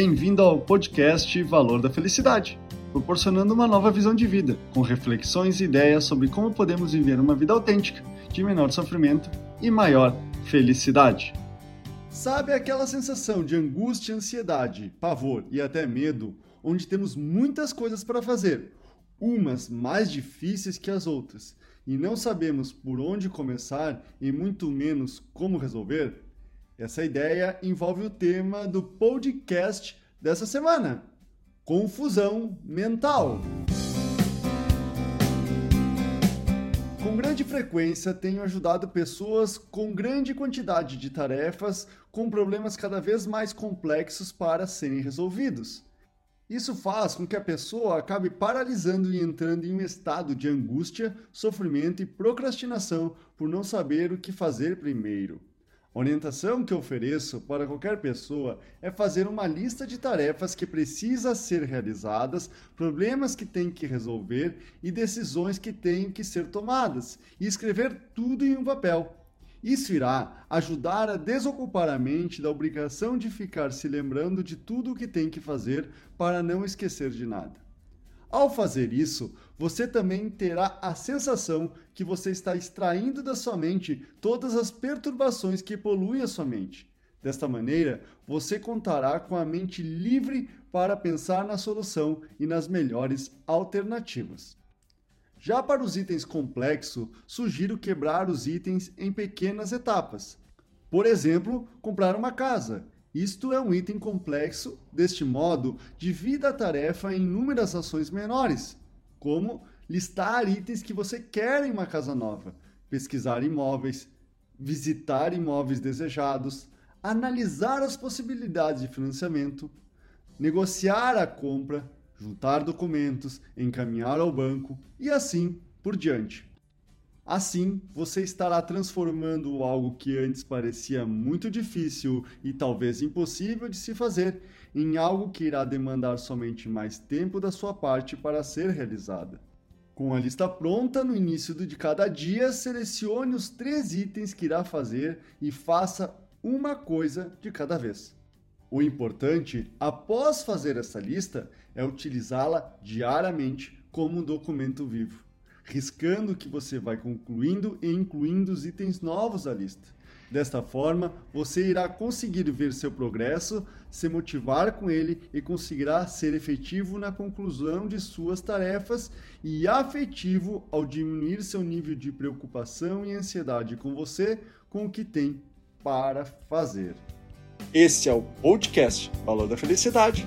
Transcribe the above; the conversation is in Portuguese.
Bem-vindo ao podcast Valor da Felicidade, proporcionando uma nova visão de vida, com reflexões e ideias sobre como podemos viver uma vida autêntica, de menor sofrimento e maior felicidade. Sabe aquela sensação de angústia, ansiedade, pavor e até medo, onde temos muitas coisas para fazer, umas mais difíceis que as outras, e não sabemos por onde começar e muito menos como resolver? Essa ideia envolve o tema do podcast dessa semana: confusão mental. Com grande frequência, tenho ajudado pessoas com grande quantidade de tarefas com problemas cada vez mais complexos para serem resolvidos. Isso faz com que a pessoa acabe paralisando e entrando em um estado de angústia, sofrimento e procrastinação por não saber o que fazer primeiro. A orientação que ofereço para qualquer pessoa é fazer uma lista de tarefas que precisa ser realizadas, problemas que tem que resolver e decisões que têm que ser tomadas, e escrever tudo em um papel. Isso irá ajudar a desocupar a mente da obrigação de ficar se lembrando de tudo o que tem que fazer para não esquecer de nada. Ao fazer isso, você também terá a sensação que você está extraindo da sua mente todas as perturbações que poluem a sua mente. Desta maneira, você contará com a mente livre para pensar na solução e nas melhores alternativas. Já para os itens complexos, sugiro quebrar os itens em pequenas etapas. Por exemplo, comprar uma casa isto é um item complexo, deste modo, divida a tarefa em inúmeras ações menores, como listar itens que você quer em uma casa nova, pesquisar imóveis, visitar imóveis desejados, analisar as possibilidades de financiamento, negociar a compra, juntar documentos, encaminhar ao banco e assim por diante. Assim, você estará transformando algo que antes parecia muito difícil e talvez impossível de se fazer em algo que irá demandar somente mais tempo da sua parte para ser realizada. Com a lista pronta, no início de cada dia, selecione os três itens que irá fazer e faça uma coisa de cada vez. O importante, após fazer essa lista, é utilizá-la diariamente como um documento vivo riscando que você vai concluindo e incluindo os itens novos à lista. Desta forma, você irá conseguir ver seu progresso, se motivar com ele e conseguirá ser efetivo na conclusão de suas tarefas e afetivo ao diminuir seu nível de preocupação e ansiedade com você, com o que tem para fazer. Esse é o podcast Valor da Felicidade.